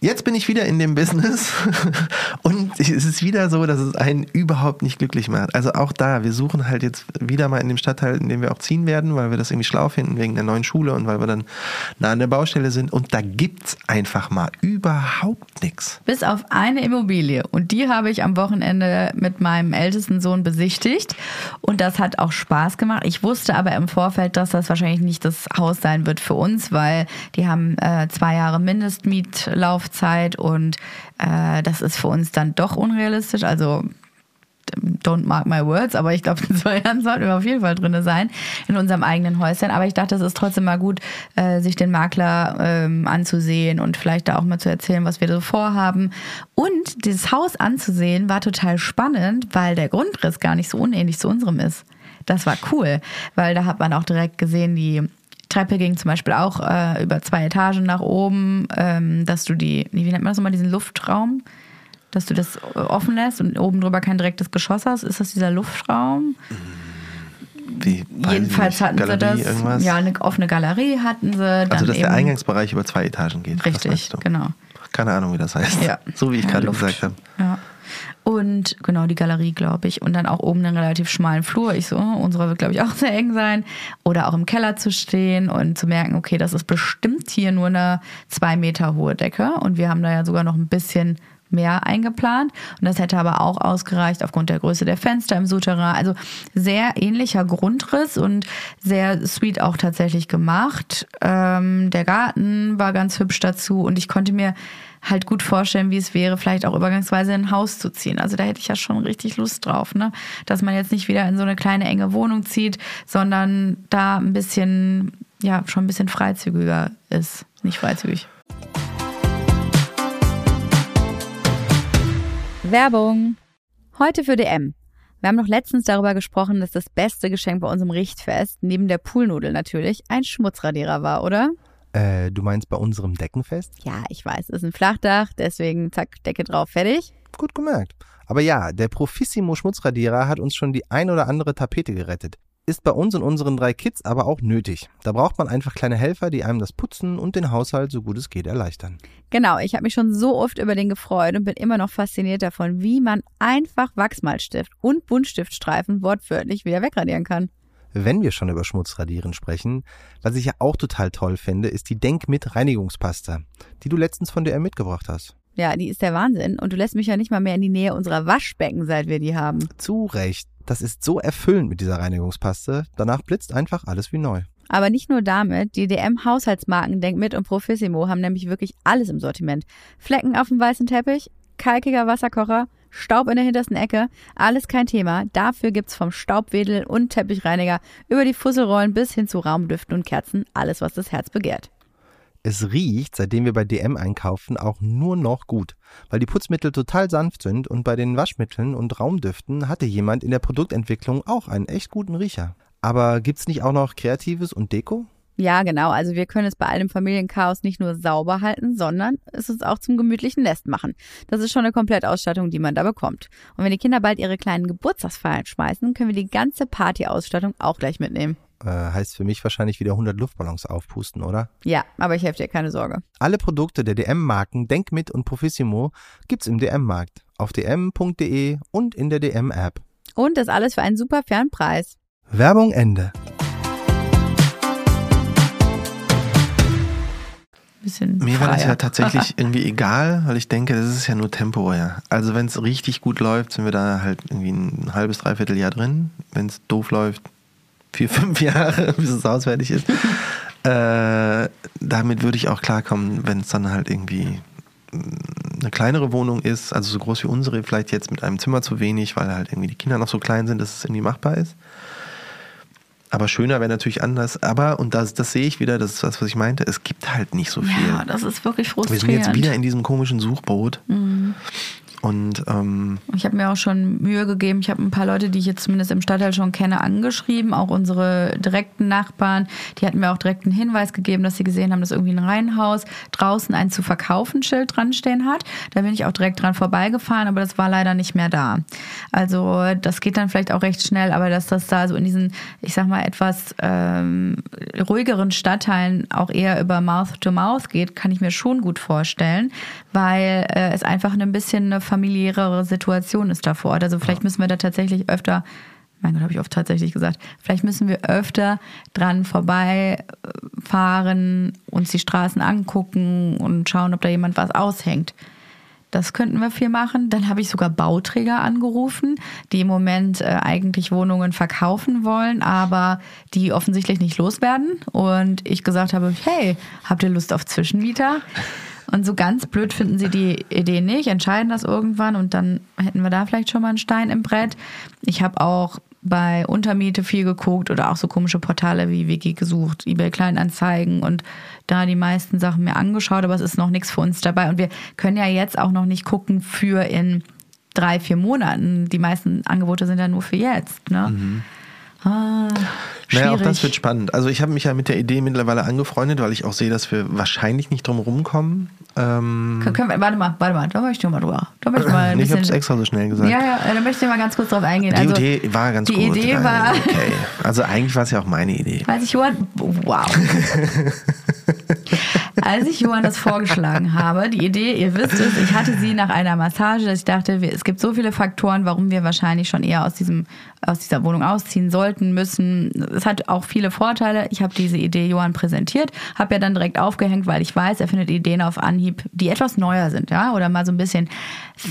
B: jetzt bin ich wieder in dem Business und es ist wieder so, dass es einen überhaupt nicht glücklich macht. Also auch da, wir suchen halt jetzt wieder mal in dem Stadtteil, in dem wir auch ziehen werden, weil wir das irgendwie schlau finden wegen der neuen Schule und weil wir dann nah an der Baustelle sind. Und da gibt's einfach mal überhaupt nichts.
A: Bis auf eine Immobilie. Und die habe ich am Wochenende mit meinem ältesten Sohn besichtigt. Und das hat auch Spaß gemacht. Ich wusste aber im Vorfeld, dass das wahrscheinlich nicht das Haus sein wird für uns, weil die haben äh, zwei Jahre Mindestmietlaufzeit und äh, das ist für uns dann doch unrealistisch. Also don't mark my words, aber ich glaube, in zwei Jahren sollten wir auf jeden Fall drin sein, in unserem eigenen Häuschen. Aber ich dachte, es ist trotzdem mal gut, äh, sich den Makler ähm, anzusehen und vielleicht da auch mal zu erzählen, was wir so vorhaben. Und dieses Haus anzusehen war total spannend, weil der Grundriss gar nicht so unähnlich zu unserem ist. Das war cool, weil da hat man auch direkt gesehen, die Treppe ging zum Beispiel auch äh, über zwei Etagen nach oben, ähm, dass du die, wie nennt man das nochmal, diesen Luftraum? dass du das offen lässt und oben drüber kein direktes Geschoss hast. Ist das dieser Luftraum?
B: Wie,
A: Jedenfalls hatten
B: Galerie,
A: sie das.
B: Irgendwas?
A: Ja, eine offene Galerie hatten sie.
B: Also, dass der Eingangsbereich über zwei Etagen geht.
A: Richtig, genau.
B: Keine Ahnung, wie das heißt.
A: Ja.
B: So wie ich
A: Ja,
B: gerade
A: Luft.
B: gesagt habe.
A: Ja. Und genau die Galerie, glaube ich. Und dann auch oben einen relativ schmalen Flur. Ich so, oh, unsere wird, glaube ich, auch sehr eng sein. Oder auch im Keller zu stehen und zu merken, okay, das ist bestimmt hier nur eine zwei Meter hohe Decke. Und wir haben da ja sogar noch ein bisschen mehr eingeplant. Und das hätte aber auch ausgereicht aufgrund der Größe der Fenster im Souterrain. Also sehr ähnlicher Grundriss und sehr sweet auch tatsächlich gemacht. Ähm, der Garten war ganz hübsch dazu und ich konnte mir halt gut vorstellen, wie es wäre, vielleicht auch übergangsweise in ein Haus zu ziehen. Also da hätte ich ja schon richtig Lust drauf, ne? Dass man jetzt nicht wieder in so eine kleine enge Wohnung zieht, sondern da ein bisschen, ja, schon ein bisschen freizügiger ist. Nicht freizügig.
C: Werbung. Heute für DM. Wir haben noch letztens darüber gesprochen, dass das beste Geschenk bei unserem Richtfest, neben der Poolnudel natürlich, ein Schmutzradierer war, oder?
B: Äh, du meinst bei unserem Deckenfest?
C: Ja, ich weiß, es ist ein Flachdach, deswegen zack, Decke drauf, fertig.
B: Gut gemerkt. Aber ja, der Profissimo Schmutzradierer hat uns schon die ein oder andere Tapete gerettet ist bei uns und unseren drei Kids aber auch nötig. Da braucht man einfach kleine Helfer, die einem das Putzen und den Haushalt so gut es geht erleichtern.
C: Genau, ich habe mich schon so oft über den gefreut und bin immer noch fasziniert davon, wie man einfach Wachsmalstift und Buntstiftstreifen wortwörtlich wieder wegradieren kann.
B: Wenn wir schon über Schmutzradieren sprechen, was ich ja auch total toll finde, ist die Denk mit Reinigungspasta, die du letztens von DR mitgebracht hast.
C: Ja, die ist der Wahnsinn und du lässt mich ja nicht mal mehr in die Nähe unserer Waschbecken, seit wir die haben.
B: Zu Recht. Das ist so erfüllend mit dieser Reinigungspaste. Danach blitzt einfach alles wie neu.
C: Aber nicht nur damit, die DM-Haushaltsmarken Denkmit und Profissimo haben nämlich wirklich alles im Sortiment. Flecken auf dem weißen Teppich, kalkiger Wasserkocher, Staub in der hintersten Ecke, alles kein Thema. Dafür gibt's vom Staubwedel und Teppichreiniger über die Fusselrollen bis hin zu Raumdüften und Kerzen alles, was das Herz begehrt.
B: Es riecht, seitdem wir bei DM einkaufen, auch nur noch gut, weil die Putzmittel total sanft sind und bei den Waschmitteln und Raumdüften hatte jemand in der Produktentwicklung auch einen echt guten Riecher. Aber gibt's nicht auch noch Kreatives und Deko?
C: Ja, genau. Also wir können es bei allem Familienchaos nicht nur sauber halten, sondern es uns auch zum gemütlichen Nest machen. Das ist schon eine Komplettausstattung, die man da bekommt. Und wenn die Kinder bald ihre kleinen Geburtstagsfeiern schmeißen, können wir die ganze Partyausstattung auch gleich mitnehmen.
B: Äh, heißt für mich wahrscheinlich wieder 100 Luftballons aufpusten, oder?
C: Ja, aber ich helfe dir, keine Sorge.
B: Alle Produkte der DM-Marken Denkmit und Profissimo gibt's im DM-Markt, auf dm.de und in der DM-App.
C: Und das alles für einen super fairen Preis.
B: Werbung Ende. Mir war das ja tatsächlich irgendwie egal, weil ich denke, das ist ja nur temporär. Also wenn es richtig gut läuft, sind wir da halt irgendwie ein halbes, dreiviertel Jahr drin. Wenn es doof läuft, vier, fünf Jahre, bis es ausfertig ist. äh, damit würde ich auch klarkommen, wenn es dann halt irgendwie mm, eine kleinere Wohnung ist, also so groß wie unsere, vielleicht jetzt mit einem Zimmer zu wenig, weil halt irgendwie die Kinder noch so klein sind, dass es irgendwie machbar ist. Aber schöner wäre natürlich anders. Aber, und das, das sehe ich wieder, das ist das, was ich meinte, es gibt halt nicht so viel.
A: Ja, das ist wirklich frustrierend.
B: Wir sind jetzt wieder in diesem komischen Suchboot. Mhm. Und ähm,
A: ich habe mir auch schon Mühe gegeben. Ich habe ein paar Leute, die ich jetzt zumindest im Stadtteil schon kenne, angeschrieben. Auch unsere direkten Nachbarn. Die hatten mir auch direkt einen Hinweis gegeben, dass sie gesehen haben, dass irgendwie ein Reihenhaus draußen ein zu verkaufen Schild dran stehen hat. Da bin ich auch direkt dran vorbeigefahren, aber das war leider nicht mehr da. Also das geht dann vielleicht auch recht schnell, aber dass das da so in diesen, ich sag mal, etwas ähm, ruhigeren Stadtteilen auch eher über Mouth to Mouth geht, kann ich mir schon gut vorstellen, weil äh, es einfach ein bisschen eine familiärere Situation ist da vor Ort. Also vielleicht müssen wir da tatsächlich öfter, mein Gott, habe ich oft tatsächlich gesagt, vielleicht müssen wir öfter dran vorbeifahren, uns die Straßen angucken und schauen, ob da jemand was aushängt. Das könnten wir viel machen. Dann habe ich sogar Bauträger angerufen, die im Moment äh, eigentlich Wohnungen verkaufen wollen, aber die offensichtlich nicht loswerden. Und ich gesagt habe, hey, habt ihr Lust auf Zwischenmieter? Und so ganz blöd finden sie die Idee nicht, entscheiden das irgendwann und dann hätten wir da vielleicht schon mal einen Stein im Brett. Ich habe auch bei Untermiete viel geguckt oder auch so komische Portale wie Wiki gesucht, eBay Kleinanzeigen und da die meisten Sachen mir angeschaut, aber es ist noch nichts für uns dabei. Und wir können ja jetzt auch noch nicht gucken für in drei, vier Monaten. Die meisten Angebote sind ja nur für jetzt. Ne? Mhm.
B: Ah, naja, auch das wird spannend. Also ich habe mich ja mit der Idee mittlerweile angefreundet, weil ich auch sehe, dass wir wahrscheinlich nicht drum rumkommen. Ähm
A: können wir, warte mal, warte mal, da möchte ich mal drüber. Da möchte ich mal ein
B: nee, ich habe es extra so schnell gesagt.
A: Ja, ja, da möchte ich mal ganz kurz drauf eingehen.
B: Die also, Idee war ganz
A: die
B: gut.
A: Die Idee war...
B: Okay. Also eigentlich war es ja auch meine Idee.
A: Weiß ich, wow. als ich Johann das vorgeschlagen habe, die Idee, ihr wisst es, ich hatte sie nach einer Massage, dass ich dachte, es gibt so viele Faktoren, warum wir wahrscheinlich schon eher aus, diesem, aus dieser Wohnung ausziehen sollten, müssen. Es hat auch viele Vorteile. Ich habe diese Idee Johann präsentiert, habe ja dann direkt aufgehängt, weil ich weiß, er findet Ideen auf Anhieb, die etwas neuer sind, ja, oder mal so ein bisschen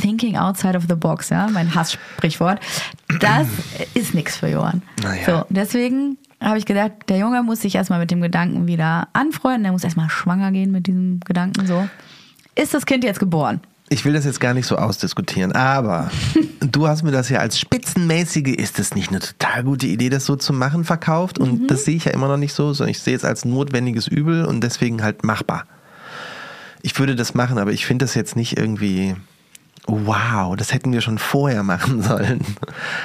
A: thinking outside of the box, ja, mein Hasssprichwort. Das ist nichts für Johann.
B: Naja.
A: So, deswegen habe ich gedacht, der Junge muss sich erstmal mit dem Gedanken wieder anfreunden, der muss erstmal schwanger gehen mit diesem Gedanken so. Ist das Kind jetzt geboren?
B: Ich will das jetzt gar nicht so ausdiskutieren, aber du hast mir das ja als spitzenmäßige, ist das nicht eine total gute Idee, das so zu machen, verkauft? Und das sehe ich ja immer noch nicht so, sondern ich sehe es als notwendiges Übel und deswegen halt machbar. Ich würde das machen, aber ich finde das jetzt nicht irgendwie, wow, das hätten wir schon vorher machen sollen.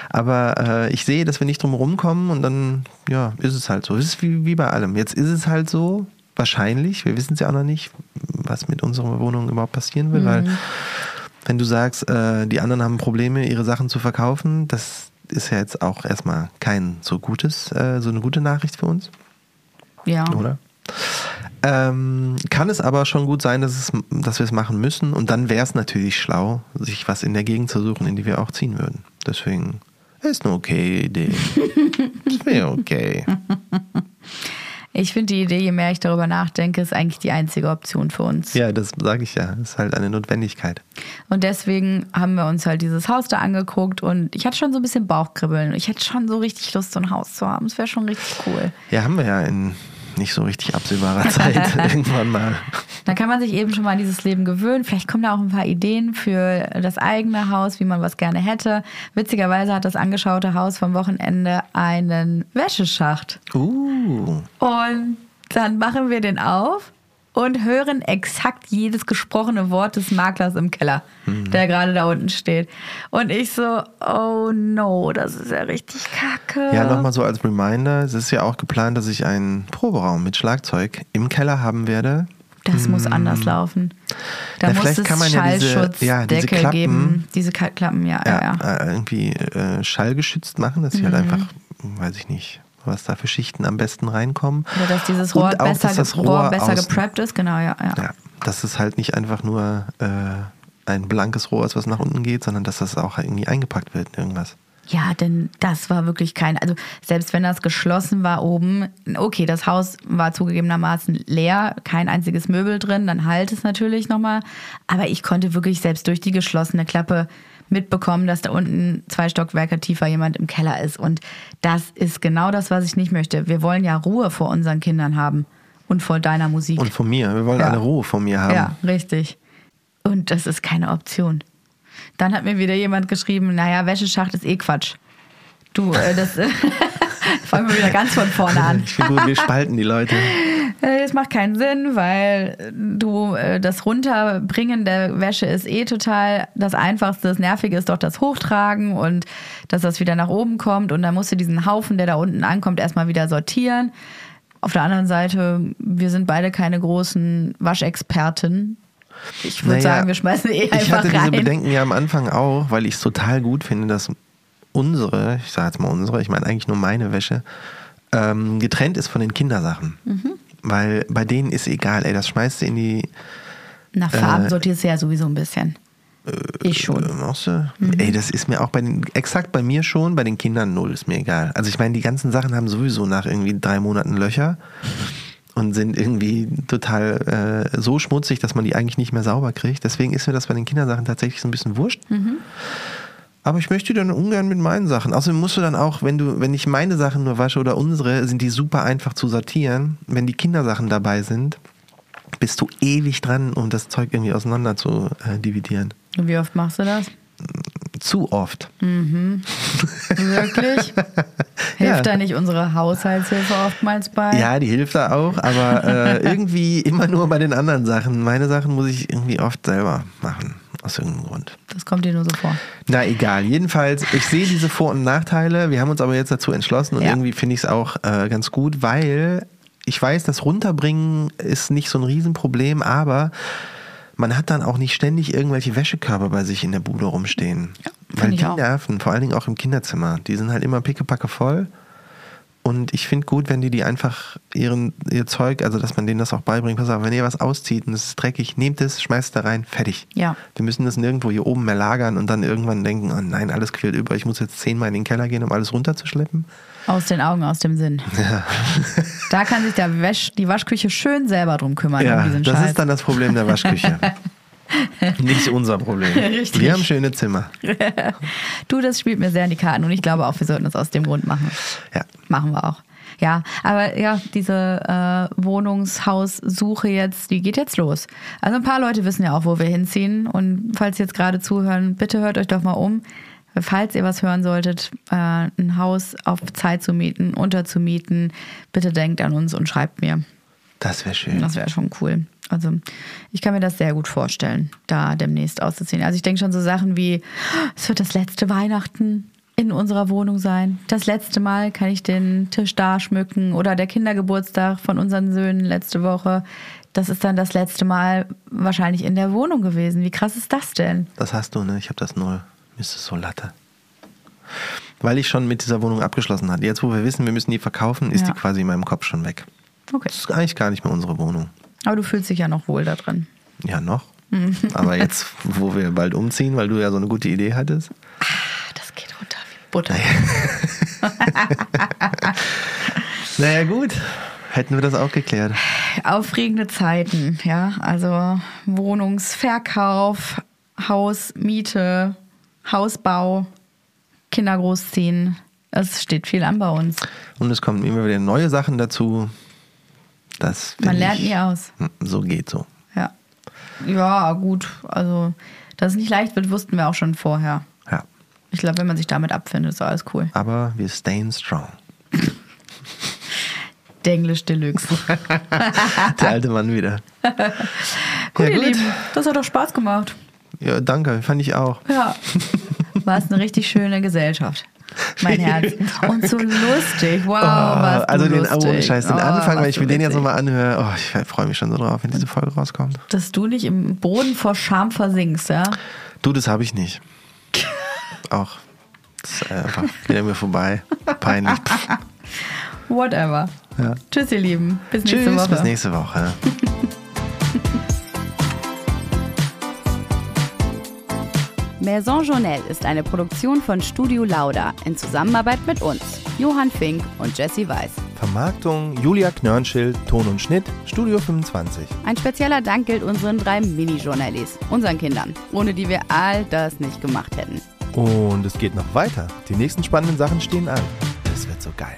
B: Aber äh, ich sehe, dass wir nicht drum rumkommen und dann, ja, ist es halt so. Es ist wie, wie bei allem. Jetzt ist es halt so, wahrscheinlich, wir wissen es ja auch noch nicht, was mit unserer Wohnung überhaupt passieren will, weil wenn du sagst, äh, die anderen haben Probleme, ihre Sachen zu verkaufen, das ist ja jetzt auch erstmal kein so gutes, äh, so eine gute Nachricht für uns,
A: Ja.
B: oder? Ähm, kann es aber schon gut sein, dass, es, dass wir es machen müssen und dann wäre es natürlich schlau, sich was in der Gegend zu suchen, in die wir auch ziehen würden. Deswegen ist eine okay Idee. Das wäre okay.
A: Ich finde die Idee, je mehr ich darüber nachdenke, ist eigentlich die einzige Option für uns.
B: Ja, das sage ich ja. Ist halt eine Notwendigkeit.
A: Und deswegen haben wir uns halt dieses Haus da angeguckt und ich hatte schon so ein bisschen Bauchkribbeln. Ich hätte schon so richtig Lust, so ein Haus zu haben. Es wäre schon richtig cool.
B: Ja, haben wir ja in nicht so richtig absehbarer Zeit irgendwann mal.
A: Dann kann man sich eben schon mal an dieses Leben gewöhnen. Vielleicht kommen da auch ein paar Ideen für das eigene Haus, wie man was gerne hätte. Witzigerweise hat das angeschaute Haus vom Wochenende einen Wäscheschacht.
B: Uh,
A: Und dann machen wir den auf und hören exakt jedes gesprochene Wort des Maklers im Keller,
B: Mhm.
A: der gerade da unten steht. Und ich so, oh no, das ist ja richtig kacke.
B: ja, nochmal so als Reminder, es ist ja auch geplant, dass ich einen Proberaum mit Schlagzeug im Keller haben werde.
A: Das muss anders laufen. Da
B: Ja,
A: muss es
B: kann man ja diese-
A: Schallschutzdeckel
B: ja, diese Klappen-
A: geben. Diese Klappen, ja, ja,
B: Ja. Äh, irgendwie äh, schallgeschützt machen, dass sie halt
A: Mhm.
B: einfach, weiß ich nicht, was da für Schichten am besten reinkommen.
A: Oder dass dieses Rohr
B: auch,
A: besser,
B: dass das
A: Rohr
B: Rohr
A: besser gepreppt ist. Genau, ja, ja.
B: Ja, dass es halt nicht einfach nur äh, ein blankes Rohr ist, was nach unten geht, sondern dass das auch irgendwie eingepackt wird in irgendwas.
A: Ja, denn das war wirklich kein, also selbst wenn das geschlossen war oben, okay, das Haus war zugegebenermaßen leer, kein einziges Möbel drin, dann halt es natürlich nochmal. Aber ich konnte wirklich selbst durch die geschlossene Klappe mitbekommen, dass da unten zwei Stockwerke tiefer jemand im Keller ist. Und das ist genau das, was ich nicht möchte. Wir wollen ja Ruhe vor unseren Kindern haben und vor deiner Musik.
B: Und von mir, wir wollen
A: Ja.
B: alle Ruhe von mir haben.
A: Ja, richtig. Und das ist keine Option. Dann hat mir wieder jemand geschrieben, naja, Wäscheschacht ist eh Quatsch. Du, äh, das fangen wir wieder ganz von vorne an.
B: Ich finde gut, wir spalten die Leute.
A: Äh, Das macht keinen Sinn, weil du äh, das Runterbringen der Wäsche ist eh total das Einfachste. Das Nervige ist doch das Hochtragen und dass das wieder nach oben kommt. Und dann musst du diesen Haufen, der da unten ankommt, erstmal wieder sortieren. Auf der anderen Seite, wir sind beide keine großen Waschexperten. Ich würde
B: Naja,
A: sagen, wir schmeißen eh einfach
B: Ich hatte diese
A: rein.
B: Bedenken ja am Anfang auch, weil ich es total gut finde, dass unsere, ich sage jetzt mal unsere, ich meine eigentlich nur meine Wäsche, ähm, getrennt ist von den Kindersachen.
A: Mhm.
B: Weil bei denen ist egal, ey, das schmeißt du in die
A: Nach Farben sortierst du ja sowieso ein bisschen. Ich
B: Äh,
A: schon.
B: machst du? Ey, das ist mir auch bei den, exakt bei mir schon, bei den Kindern null, ist mir egal. Also ich meine, die ganzen Sachen haben sowieso nach irgendwie drei Monaten Löcher und sind irgendwie total äh, so schmutzig, dass man die eigentlich nicht mehr sauber kriegt. Deswegen ist mir das bei den Kindersachen tatsächlich so ein bisschen wurscht. Aber ich möchte dann ungern mit meinen Sachen. Außerdem musst du dann auch, wenn du, wenn ich meine Sachen nur wasche oder unsere, sind die super einfach zu sortieren. Wenn die Kindersachen dabei sind, bist du ewig dran, um das Zeug irgendwie auseinander zu äh, dividieren.
A: Und wie oft machst du das?
B: Zu oft.
A: Wirklich? Hilft
B: Ja.
A: da nicht unsere Haushaltshilfe oftmals bei?
B: Ja, die hilft da auch, aber äh, irgendwie immer nur bei den anderen Sachen. Meine Sachen muss ich irgendwie oft selber machen, aus irgendeinem Grund.
A: Das kommt dir nur so vor.
B: Na egal, jedenfalls, ich sehe diese Vor- und Nachteile. Wir haben uns aber jetzt dazu entschlossen und
A: Ja.
B: irgendwie finde ich es auch äh, ganz gut, weil ich weiß, das Runterbringen ist nicht so ein Riesenproblem, aber man hat dann auch nicht ständig irgendwelche Wäschekörbe bei sich in der Bude rumstehen. weil
A: ich
B: die
A: auch.
B: nerven, vor allen Dingen auch im Kinderzimmer. Die sind halt immer pickepacke voll. Und ich finde gut, wenn die die einfach ihren, ihr Zeug, also dass man denen das auch beibringt. Pass auf, wenn ihr was auszieht und es ist dreckig, nehmt es, schmeißt da rein, fertig.
A: Ja.
B: Wir müssen das nirgendwo hier oben mehr lagern und dann irgendwann denken, oh nein, alles quillt über, ich muss jetzt zehnmal in den Keller gehen, um alles runterzuschleppen.
A: Aus den Augen, aus dem Sinn. da kann sich der Wäsch, die Waschküche schön selber drum kümmern.
B: Ja,
A: um diesen
B: das
A: Scheiß.
B: ist dann das Problem der Waschküche. Nicht unser Problem.
A: Richtig.
B: Wir haben schöne Zimmer.
A: du, das spielt mir sehr in die Karten und ich glaube auch, wir sollten das aus dem Grund machen.
B: Ja.
A: Machen wir auch. Ja, aber ja, diese äh, Wohnungshaussuche jetzt, die geht jetzt los. Also ein paar Leute wissen ja auch, wo wir hinziehen. Und falls Sie jetzt gerade zuhören, bitte hört euch doch mal um. Falls ihr was hören solltet, äh, ein Haus auf Zeit zu mieten, unterzumieten, bitte denkt an uns und schreibt mir.
B: Das wäre schön.
A: Das wäre schon cool. Also ich kann mir das sehr gut vorstellen, da demnächst auszuziehen. Also ich denke schon so Sachen wie, es wird das letzte Weihnachten in unserer Wohnung sein. Das letzte Mal kann ich den Tisch da schmücken oder der Kindergeburtstag von unseren Söhnen letzte Woche. Das ist dann das letzte Mal wahrscheinlich in der Wohnung gewesen. Wie krass ist das denn?
B: Das hast du, ne? Ich habe das null. Mir ist so latte. Weil ich schon mit dieser Wohnung abgeschlossen hatte. Jetzt, wo wir wissen, wir müssen die verkaufen, ist
A: Ja.
B: die quasi in meinem Kopf schon weg.
A: Okay.
B: Das ist eigentlich gar nicht mehr unsere Wohnung.
A: Aber du fühlst dich ja noch wohl da drin.
B: Ja, noch. Aber jetzt, wo wir bald umziehen, weil du ja so eine gute Idee hattest.
A: Das geht runter wie Butter.
B: Naja, gut. Hätten wir das auch geklärt.
A: aufregende Zeiten, ja. Also Wohnungsverkauf, Hausmiete, Hausbau, Kinder großziehen. Es steht viel an bei uns.
B: Und es kommen immer wieder neue Sachen dazu. Das
A: Man lernt
B: ich-
A: nie aus.
B: Hm, So geht so.
A: Ja. Ja, gut. Also, dass es nicht leicht wird, wussten wir auch schon vorher.
B: Ja.
A: Ich glaube, wenn man sich damit abfindet, ist alles cool.
B: Aber wir stayen strong.
A: Denglisch Deluxe.
B: Der alte Mann wieder.
A: Gut,
B: Ja,
A: ihr
B: gut.
A: Lieben. Das hat doch Spaß gemacht.
B: Ja, danke. Fand ich auch.
A: Ja. War es eine richtig schöne Gesellschaft. Mein Herz. Und so lustig. Wow, was
B: also den
A: lustig.
B: oh, Scheiß, den
A: Oh,
B: Anfang, wenn ich mir den jetzt nochmal anhöre, oh, ich freue mich schon so drauf, wenn diese Folge rauskommt.
A: Dass du nicht im Boden vor Scham versinkst, ja?
B: Du, das habe ich nicht. auch. Das ist einfach wieder mir vorbei. Peinlich.
A: Whatever.
B: Ja.
A: Tschüss, ihr Lieben. Bis nächste
B: Tschüss,
A: Woche.
B: bis nächste Woche.
C: Maison Journelle ist eine Produktion von Studio Lauda in Zusammenarbeit mit uns, Johann Fink und Jesse Weiß.
B: Vermarktung Julia Knörnschild, Ton und Schnitt, Studio 25.
C: Ein spezieller Dank gilt unseren drei Mini-Journellis, unseren Kindern, ohne die wir all das nicht gemacht hätten.
B: Und es geht noch weiter. Die nächsten spannenden Sachen stehen an. Das wird so geil.